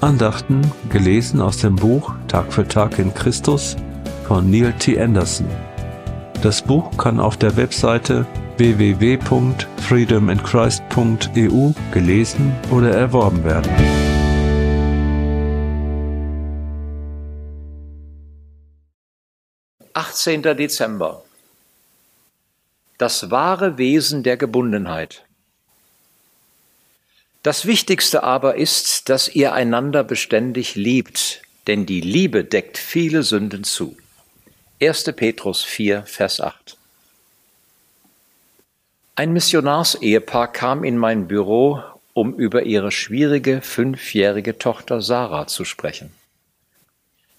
Andachten gelesen aus dem Buch Tag für Tag in Christus von Neil T. Anderson. Das Buch kann auf der Webseite www.freedominchrist.eu gelesen oder erworben werden. Achtzehnter Dezember Das wahre Wesen der Gebundenheit. Das Wichtigste aber ist, dass ihr einander beständig liebt, denn die Liebe deckt viele Sünden zu. 1. Petrus 4, Vers 8. Ein Missionarsehepaar kam in mein Büro, um über ihre schwierige fünfjährige Tochter Sarah zu sprechen.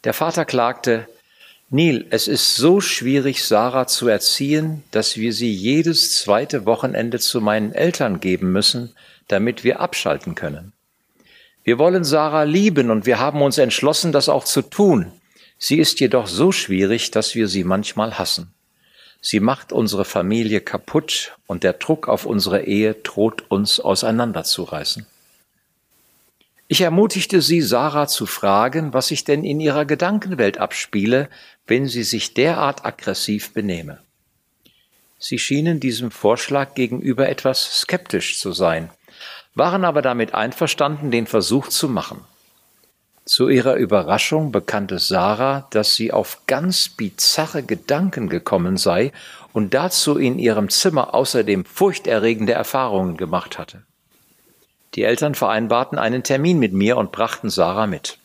Der Vater klagte, Neil, es ist so schwierig, Sarah zu erziehen, dass wir sie jedes zweite Wochenende zu meinen Eltern geben müssen, damit wir abschalten können. Wir wollen Sarah lieben und wir haben uns entschlossen, das auch zu tun. Sie ist jedoch so schwierig, dass wir sie manchmal hassen. Sie macht unsere Familie kaputt und der Druck auf unsere Ehe droht uns auseinanderzureißen. Ich ermutigte sie, Sarah zu fragen, was sich denn in ihrer Gedankenwelt abspiele, wenn sie sich derart aggressiv benehme. Sie schienen diesem Vorschlag gegenüber etwas skeptisch zu sein waren aber damit einverstanden, den Versuch zu machen. Zu ihrer Überraschung bekannte Sarah, dass sie auf ganz bizarre Gedanken gekommen sei und dazu in ihrem Zimmer außerdem furchterregende Erfahrungen gemacht hatte. Die Eltern vereinbarten einen Termin mit mir und brachten Sarah mit.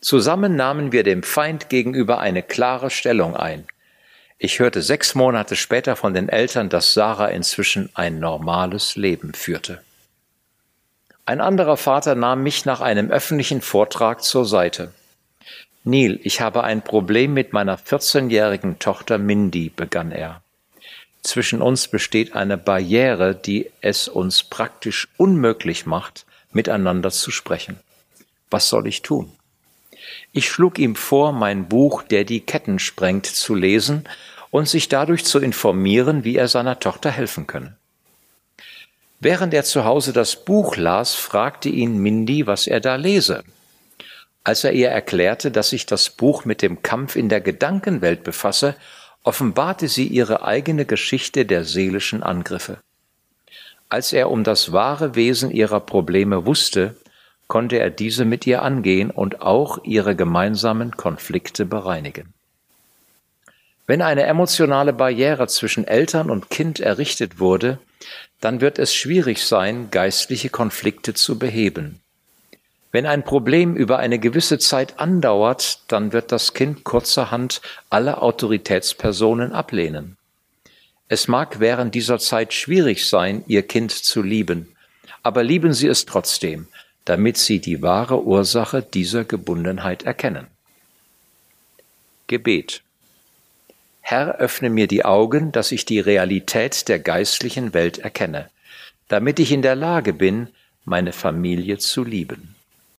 Zusammen nahmen wir dem Feind gegenüber eine klare Stellung ein. Ich hörte sechs Monate später von den Eltern, dass Sarah inzwischen ein normales Leben führte. Ein anderer Vater nahm mich nach einem öffentlichen Vortrag zur Seite. Neil, ich habe ein Problem mit meiner 14-jährigen Tochter Mindy, begann er. Zwischen uns besteht eine Barriere, die es uns praktisch unmöglich macht, miteinander zu sprechen. Was soll ich tun? Ich schlug ihm vor, mein Buch Der die Ketten sprengt zu lesen und sich dadurch zu informieren, wie er seiner Tochter helfen könne. Während er zu Hause das Buch las, fragte ihn Mindy, was er da lese. Als er ihr erklärte, dass sich das Buch mit dem Kampf in der Gedankenwelt befasse, offenbarte sie ihre eigene Geschichte der seelischen Angriffe. Als er um das wahre Wesen ihrer Probleme wusste, konnte er diese mit ihr angehen und auch ihre gemeinsamen Konflikte bereinigen. Wenn eine emotionale Barriere zwischen Eltern und Kind errichtet wurde, dann wird es schwierig sein, geistliche Konflikte zu beheben. Wenn ein Problem über eine gewisse Zeit andauert, dann wird das Kind kurzerhand alle Autoritätspersonen ablehnen. Es mag während dieser Zeit schwierig sein, Ihr Kind zu lieben, aber lieben Sie es trotzdem, damit Sie die wahre Ursache dieser Gebundenheit erkennen. Gebet Herr, öffne mir die Augen, dass ich die Realität der geistlichen Welt erkenne, damit ich in der Lage bin, meine Familie zu lieben.